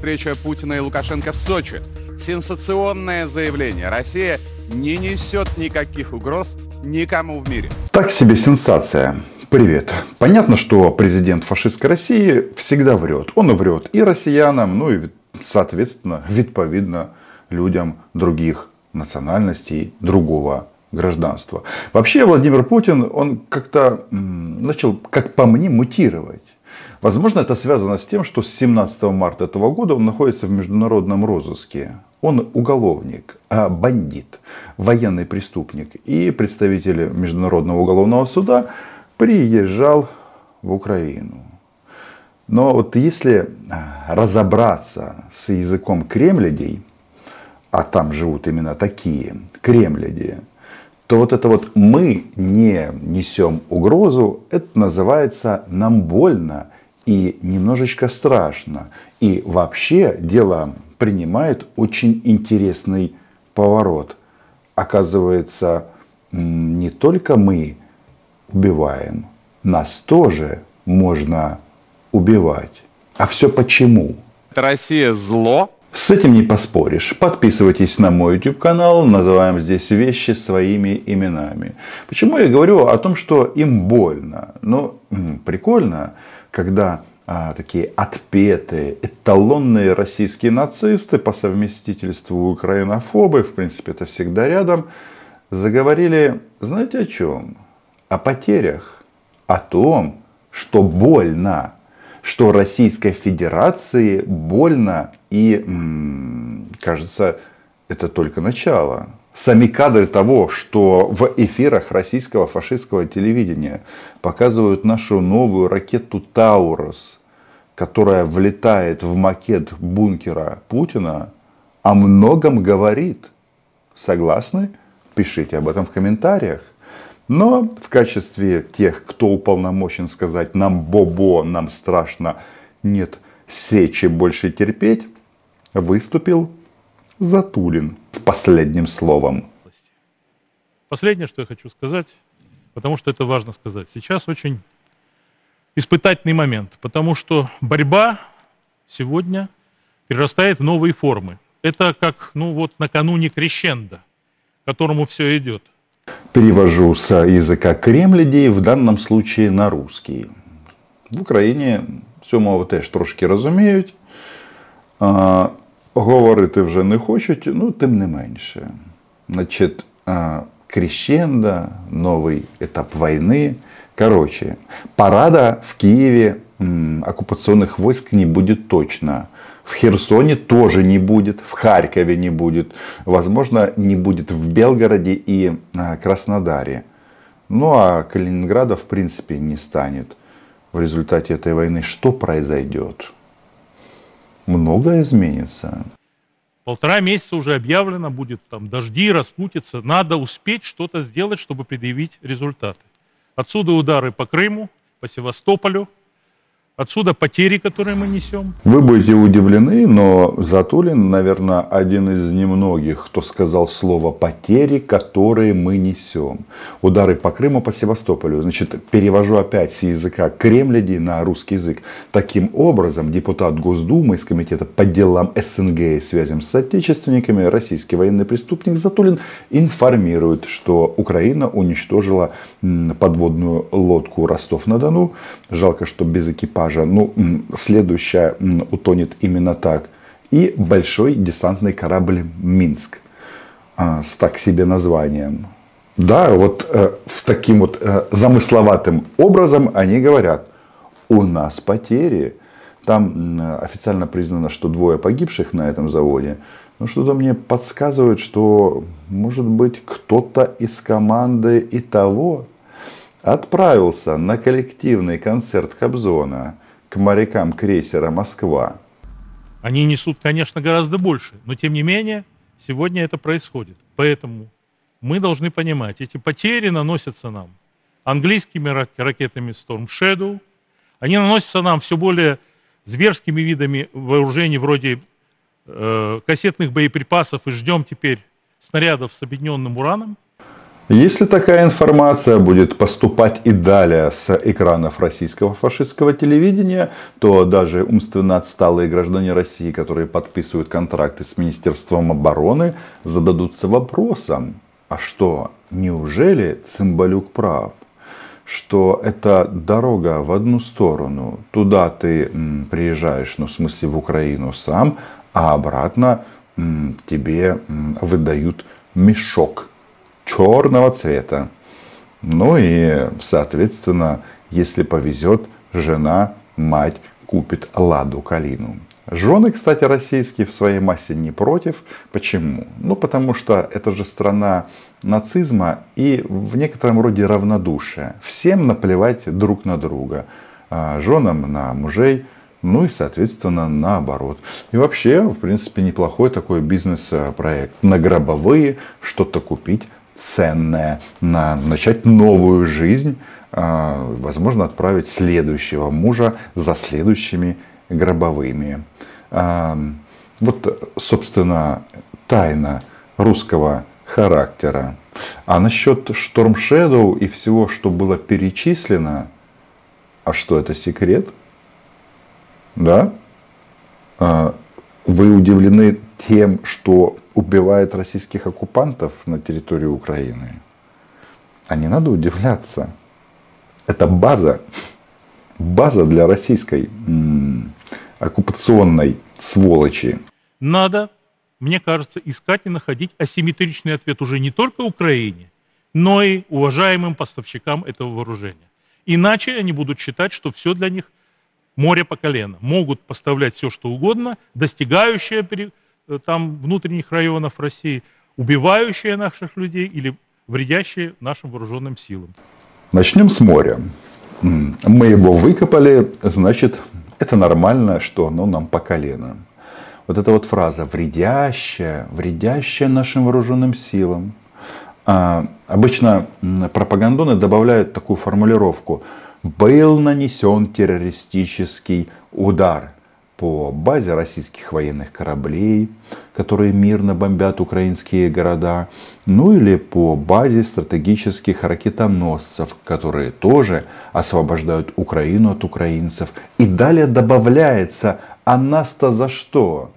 встреча Путина и Лукашенко в Сочи. Сенсационное заявление. Россия не несет никаких угроз никому в мире. Так себе сенсация. Привет. Понятно, что президент фашистской России всегда врет. Он и врет и россиянам, ну и, соответственно, видповидно людям других национальностей, другого гражданства. Вообще Владимир Путин, он как-то начал, как по мне, мутировать. Возможно, это связано с тем, что с 17 марта этого года он находится в международном розыске. Он уголовник, а бандит, военный преступник. И представитель Международного уголовного суда приезжал в Украину. Но вот если а, разобраться с языком кремлядей, а там живут именно такие кремляди, то вот это вот мы не несем угрозу, это называется нам больно и немножечко страшно. И вообще дело принимает очень интересный поворот. Оказывается, не только мы убиваем, нас тоже можно убивать. А все почему? Россия зло? С этим не поспоришь. Подписывайтесь на мой YouTube канал. Называем здесь вещи своими именами. Почему я говорю о том, что им больно? Ну, прикольно, когда а, такие отпетые, эталонные российские нацисты по совместительству украинофобы, в принципе, это всегда рядом, заговорили, знаете о чем? О потерях. О том, что больно. Что Российской Федерации больно. И, кажется, это только начало. Сами кадры того, что в эфирах российского фашистского телевидения показывают нашу новую ракету «Таурус», которая влетает в макет бункера Путина, о многом говорит. Согласны? Пишите об этом в комментариях. Но в качестве тех, кто уполномочен сказать нам бобо, нам страшно, нет сечи больше терпеть, выступил Затулин с последним словом. Последнее, что я хочу сказать, потому что это важно сказать. Сейчас очень испытательный момент, потому что борьба сегодня перерастает в новые формы. Это как, ну вот, накануне крещенда, к которому все идет. Перевожу с языка кремлядей, в данном случае на русский. В Україні цьому теж трошки розуміють. Говорити вже не хочуть, ну тим не менше. Значить, а, крещенда, новый этап войны – Короче, парада в Киеве оккупационных войск не будет точно. В Херсоне тоже не будет, в Харькове не будет, возможно, не будет в Белгороде и а, Краснодаре. Ну а Калининграда в принципе не станет. В результате этой войны что произойдет? Многое изменится. Полтора месяца уже объявлено, будет там дожди, распутиться. Надо успеть что-то сделать, чтобы предъявить результаты. Отсюда удары по Крыму, по Севастополю, Отсюда потери, которые мы несем. Вы будете удивлены, но Затулин, наверное, один из немногих, кто сказал слово «потери, которые мы несем». Удары по Крыму, по Севастополю. Значит, перевожу опять с языка кремляди на русский язык. Таким образом, депутат Госдумы из комитета по делам СНГ и связям с соотечественниками, российский военный преступник Затулин информирует, что Украина уничтожила подводную лодку Ростов-на-Дону. Жалко, что без экипажа экипажа. Ну, следующая утонет именно так. И большой десантный корабль «Минск» а, с так себе названием. Да, вот э, в таким вот э, замысловатым образом они говорят, у нас потери. Там официально признано, что двое погибших на этом заводе. Но что-то мне подсказывает, что может быть кто-то из команды и того отправился на коллективный концерт Кобзона к морякам крейсера «Москва». Они несут, конечно, гораздо больше, но тем не менее сегодня это происходит. Поэтому мы должны понимать, эти потери наносятся нам английскими ракетами Storm Shadow, они наносятся нам все более зверскими видами вооружений вроде э, кассетных боеприпасов и ждем теперь снарядов с объединенным ураном. Если такая информация будет поступать и далее с экранов российского фашистского телевидения, то даже умственно отсталые граждане России, которые подписывают контракты с Министерством обороны, зададутся вопросом, а что, неужели Цымбалюк прав? что это дорога в одну сторону. Туда ты приезжаешь, ну, в смысле, в Украину сам, а обратно тебе выдают мешок черного цвета. Ну и, соответственно, если повезет, жена, мать купит ладу калину. Жены, кстати, российские в своей массе не против. Почему? Ну, потому что это же страна нацизма и в некотором роде равнодушия. Всем наплевать друг на друга. А женам на мужей, ну и, соответственно, наоборот. И вообще, в принципе, неплохой такой бизнес-проект. На гробовые что-то купить ценное, на начать новую жизнь, а, возможно, отправить следующего мужа за следующими гробовыми. А, вот, собственно, тайна русского характера. А насчет Storm Shadow и всего, что было перечислено, а что это секрет? Да? А, вы удивлены тем, что убивает российских оккупантов на территории Украины? А не надо удивляться. Это база, база для российской м- оккупационной сволочи. Надо, мне кажется, искать и находить асимметричный ответ уже не только Украине, но и уважаемым поставщикам этого вооружения. Иначе они будут считать, что все для них море по колено. Могут поставлять все, что угодно, достигающее там внутренних районов России, убивающее наших людей или вредящее нашим вооруженным силам. Начнем с моря. Мы его выкопали, значит, это нормально, что оно нам по колено. Вот эта вот фраза «вредящая», «вредящая нашим вооруженным силам». А, обычно пропагандоны добавляют такую формулировку «был нанесен террористический удар» по базе российских военных кораблей, которые мирно бомбят украинские города, ну или по базе стратегических ракетоносцев, которые тоже освобождают Украину от украинцев. И далее добавляется, а нас-то за что?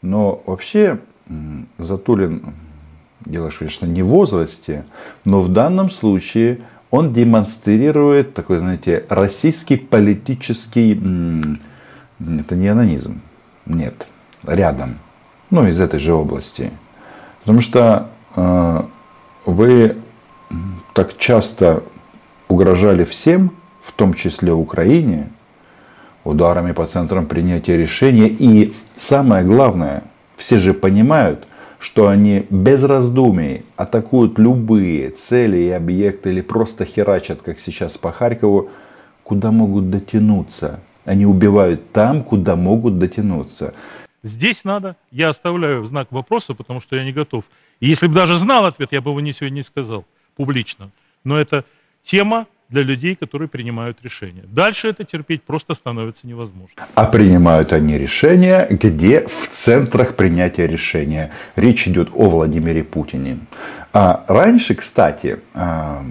Но вообще Затулин, дело, конечно, не в возрасте, но в данном случае он демонстрирует такой, знаете, российский политический это не анонизм. Нет. Рядом. Ну, из этой же области. Потому что э, вы так часто угрожали всем, в том числе Украине, ударами по центрам принятия решения. И самое главное, все же понимают, что они без раздумий атакуют любые цели и объекты или просто херачат, как сейчас по Харькову, куда могут дотянуться. Они убивают там, куда могут дотянуться. Здесь надо, я оставляю знак вопроса, потому что я не готов. И если бы даже знал ответ, я бы его не сегодня не сказал публично. Но это тема для людей, которые принимают решения. Дальше это терпеть просто становится невозможно. А принимают они решения, где в центрах принятия решения. Речь идет о Владимире Путине. А раньше, кстати, а,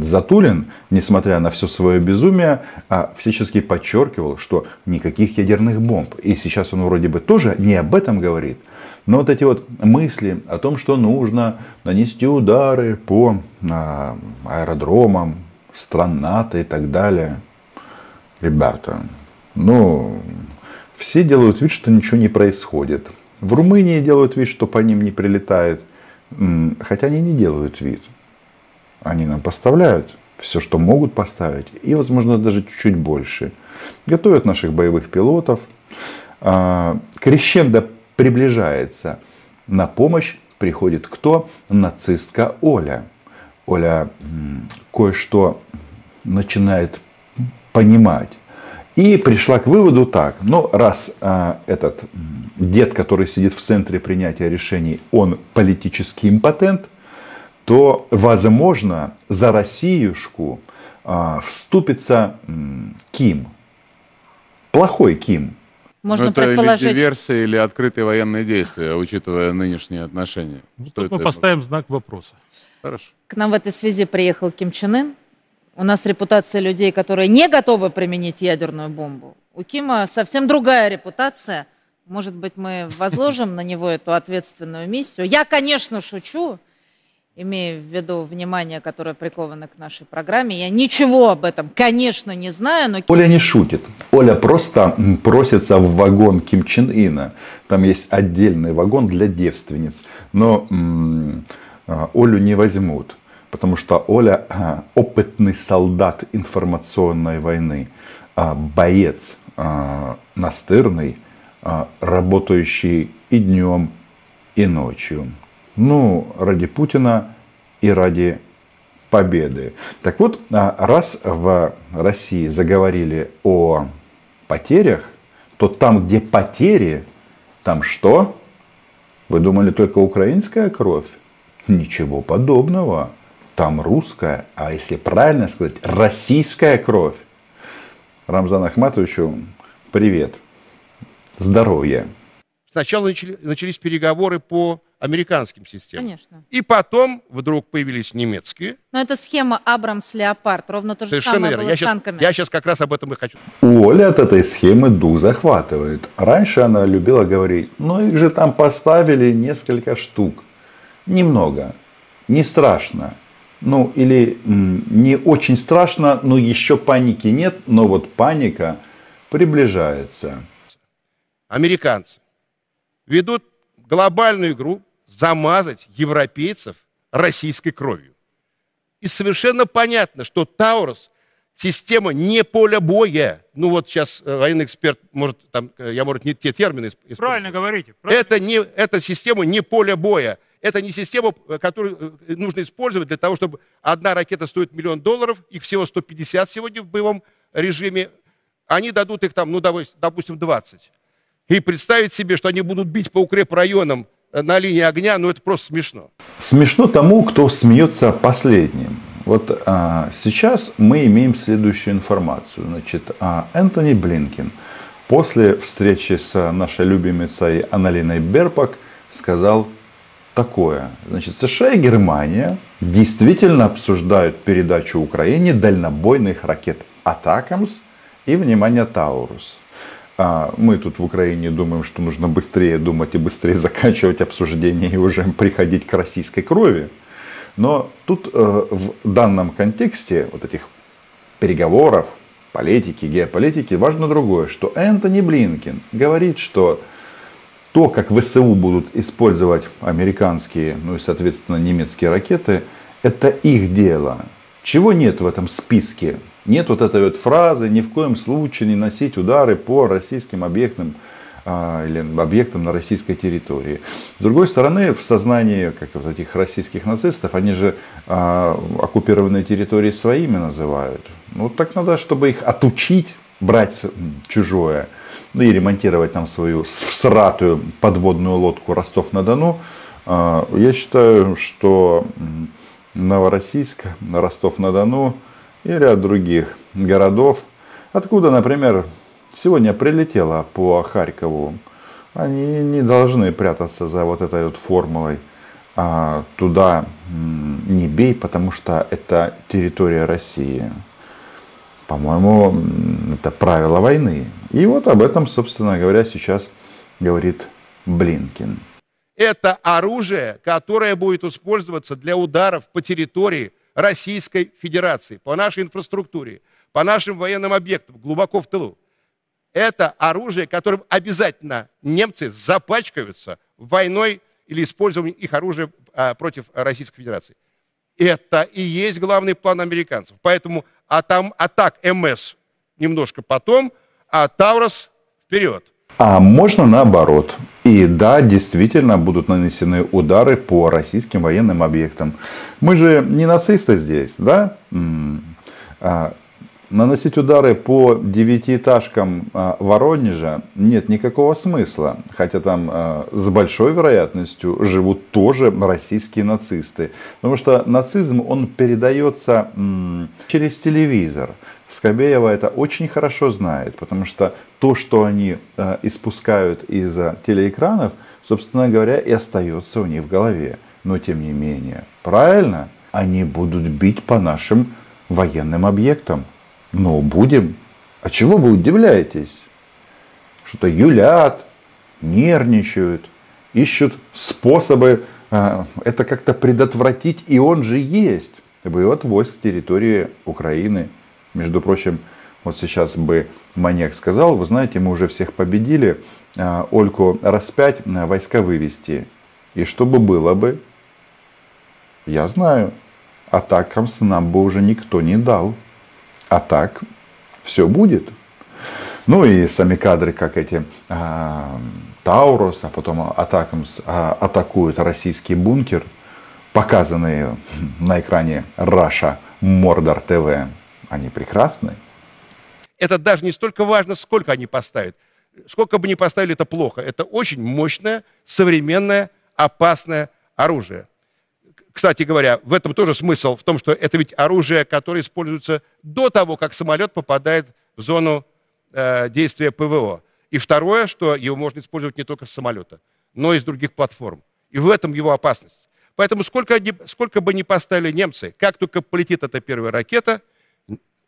Затулин, несмотря на все свое безумие, а, всячески подчеркивал, что никаких ядерных бомб. И сейчас он вроде бы тоже не об этом говорит. Но вот эти вот мысли о том, что нужно нанести удары по а, аэродромам, стран НАТО и так далее. Ребята, ну, все делают вид, что ничего не происходит. В Румынии делают вид, что по ним не прилетает. Хотя они не делают вид. Они нам поставляют все, что могут поставить. И, возможно, даже чуть-чуть больше. Готовят наших боевых пилотов. А, крещендо приближается. На помощь приходит кто? Нацистка Оля. Оля кое-что начинает понимать. И пришла к выводу так, ну раз а, этот дед, который сидит в центре принятия решений, он политический импотент, то возможно за Россиюшку а, вступится м, Ким. Плохой Ким. Можно это предположить. или диверсия, или открытые военные действия, учитывая нынешние отношения. Ну, Что тут мы это? поставим знак вопроса. Хорошо. К нам в этой связи приехал Ким Чен Ын. У нас репутация людей, которые не готовы применить ядерную бомбу. У Кима совсем другая репутация. Может быть, мы возложим на него эту ответственную миссию. Я, конечно, шучу, имея в виду внимание, которое приковано к нашей программе. Я ничего об этом, конечно, не знаю, но Оля не шутит. Оля просто м, просится в вагон Ким Чен Ына. Там есть отдельный вагон для девственниц. Но м, а, Олю не возьмут. Потому что Оля а, опытный солдат информационной войны. а, Боец а, настырный, а, работающий и днем, и ночью. Ну, ради Путина и ради победы. Так вот, а, раз в России заговорили о потерях, то там, где потери, там что? Вы думали только украинская кровь? Ничего подобного. Там русская, а если правильно сказать, российская кровь. Рамзан Ахматовичу привет. Здоровья. Сначала начали- начались переговоры по американским системам. Конечно. И потом вдруг появились немецкие. Но это схема Абрамс-Леопард. Ровно то же Совершенно самое верно. было Я с сейчас, танками. я сейчас как раз об этом и хочу. У Оли от этой схемы дух захватывает. Раньше она любила говорить, ну их же там поставили несколько штук. Немного. Не страшно. Ну или м, не очень страшно, но еще паники нет, но вот паника приближается. Американцы ведут глобальную игру замазать европейцев российской кровью. И совершенно понятно, что Таурус система не поля боя. Ну вот сейчас э, военный эксперт может, там, э, я, может, не те термины исп- использую. Правильно говорите. правильно. Это не, эта система не поле боя. Это не система, э, которую нужно использовать для того, чтобы одна ракета стоит миллион долларов, их всего 150 сегодня в боевом режиме. Они дадут их там, ну, допустим, 20. И представить себе, что они будут бить по укрепрайонам э, на линии огня, ну, это просто смешно. Смешно тому, кто смеется последним. Вот а, сейчас мы имеем следующую информацию. Значит, а, Энтони Блинкин после встречи с нашей любимицей Аналиной Берпак сказал такое. Значит, США и Германия действительно обсуждают передачу Украине дальнобойных ракет «Атакамс» и, внимание, «Таурус». А, Мы тут в Украине думаем, что нужно быстрее думать и быстрее заканчивать обсуждение и уже приходить к российской крови. Но тут э, в данном контексте вот этих переговоров, политики, геополитики, важно другое, что Энтони Блинкин говорит, что то, как ВСУ будут использовать американские, ну и, соответственно, немецкие ракеты, это их дело. Чего нет в этом списке? Нет вот этой вот фразы «ни в коем случае не носить удары по российским объектам а, или объектам на российской территории. С другой стороны, в сознании как вот этих российских нацистов, они же а, оккупированные территории своими называют. Ну так надо, чтобы их отучить брать чужое, ну и ремонтировать там свою всратую подводную лодку Ростов-на-Дону. А, Я считаю, что Новороссийск, Ростов-на-Дону и ряд других городов, откуда, например, сегодня прилетело по Харькову, они не должны прятаться за вот этой вот формулой. А туда не бей, потому что это территория России. По-моему, это правило войны. И вот об этом, собственно говоря, сейчас говорит Блинкин. Это оружие, которое будет использоваться для ударов по территории Российской Федерации, по нашей инфраструктуре, по нашим военным объектам, глубоко в тылу. Это оружие, которым обязательно немцы запачкаются войной или использованием их оружия а, против Российской Федерации. Это и есть главный план американцев. Поэтому а там атак МС немножко потом, а Таурос вперед. А можно наоборот. И да, действительно будут нанесены удары по российским военным объектам. Мы же не нацисты здесь, да? А, наносить удары по девятиэтажкам э, Воронежа нет никакого смысла. Хотя там э, с большой вероятностью живут тоже российские нацисты. Потому что нацизм, он передается через телевизор. Скобеева это очень хорошо знает, потому что то, что они э, испускают из телеэкранов, собственно говоря, и остается у них в голове. Но тем не менее, правильно, они будут бить по нашим военным объектам. Но будем. А чего вы удивляетесь? Что-то юлят, нервничают, ищут способы э, это как-то предотвратить, и он же есть. Вывод войск с территории Украины. Между прочим, вот сейчас бы маньяк сказал, вы знаете, мы уже всех победили, э, Ольку распять, э, войска вывести. И что бы было бы? Я знаю. Атакамс нам бы уже никто не дал. А так все будет. Ну и сами кадры, как эти а, Таурус, а потом Атакамс а, атакуют российский бункер, показанные на экране Раша Мордор ТВ, они прекрасны. Это даже не столько важно, сколько они поставят. Сколько бы ни поставили, это плохо. Это очень мощное, современное, опасное оружие. Кстати говоря, в этом тоже смысл, в том, что это ведь оружие, которое используется до того, как самолет попадает в зону э, действия ПВО. И второе, что его можно использовать не только с самолета, но и с других платформ. И в этом его опасность. Поэтому сколько, сколько бы ни поставили немцы, как только полетит эта первая ракета,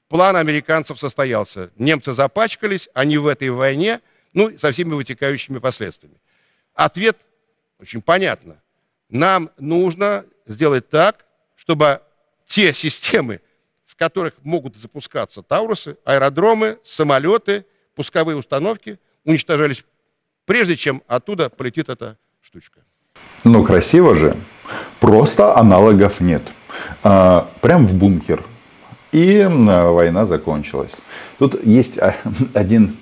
план американцев состоялся. Немцы запачкались, они в этой войне, ну, со всеми вытекающими последствиями. Ответ очень понятно. Нам нужно сделать так, чтобы те системы, с которых могут запускаться Таурусы, аэродромы, самолеты, пусковые установки, уничтожались, прежде чем оттуда полетит эта штучка. Ну, красиво же. Просто аналогов нет. А, прям в бункер. И а, война закончилась. Тут есть а, один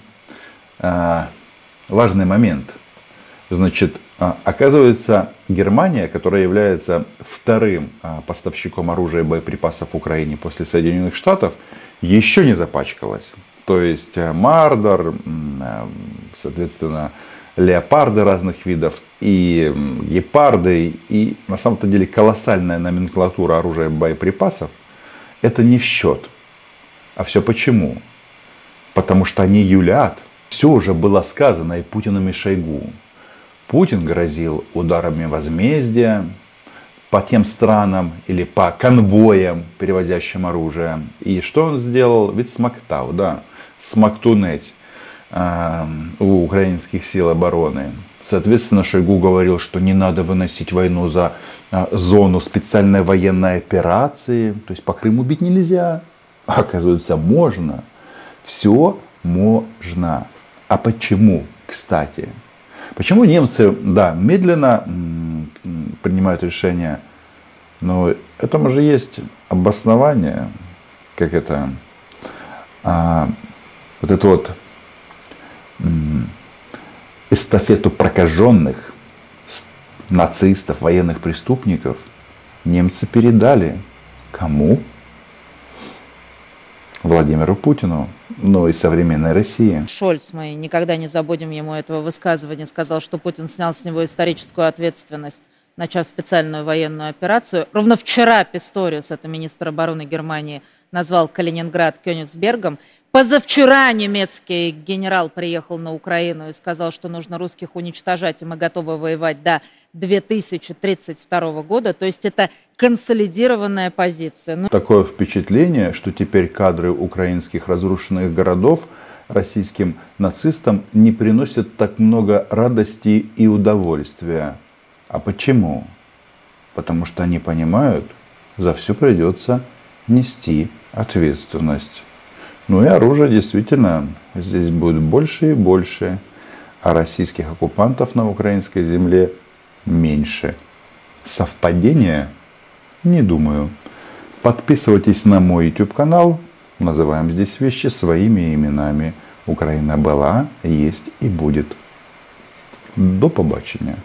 а, важный момент. Значит, оказывается, Германия, которая является вторым а, поставщиком оружия и боеприпасов в Украине после Соединенных Штатов, еще не запачкалась. То есть э, Мардер, э, соответственно, леопарды разных видов и гепарды, и на самом-то деле колоссальная номенклатура оружия и боеприпасов, это не в счет. А все почему? Потому что они юлят. Все уже было сказано и Путиным, и Шойгу. Путин грозил ударами возмездия по тем странам или по конвоям, перевозящим оружие. И что он сделал? Ведь смоктал, да, смоктунеть э, у украинских сил обороны. Соответственно, Шойгу говорил, что не надо выносить войну за э, зону специальной военной операции. То есть по Крыму бить нельзя. А оказывается, можно. Все можно. А почему, кстати? Почему немцы, да, медленно принимают решения, но этому же есть обоснование, как это, а, вот эту вот эстафету прокаженных нацистов, военных преступников немцы передали кому? Владимиру Путину, но и современной России. Шольц, мы никогда не забудем ему этого высказывания, сказал, что Путин снял с него историческую ответственность, начав специальную военную операцию. Ровно вчера Писториус, это министр обороны Германии, назвал Калининград Кёнигсбергом. Позавчера немецкий генерал приехал на Украину и сказал, что нужно русских уничтожать, и мы готовы воевать до 2032 года. То есть это консолидированная позиция. Ну... Такое впечатление, что теперь кадры украинских разрушенных городов российским нацистам не приносят так много радости и удовольствия. А почему? Потому что они понимают, за все придется нести ответственность. Ну и оружие действительно здесь будет больше и больше, а российских оккупантов на украинской земле меньше. Совпадение? Не думаю. Подписывайтесь на мой YouTube канал. Называем здесь вещи своими именами. Украина была, есть и будет. До побачення.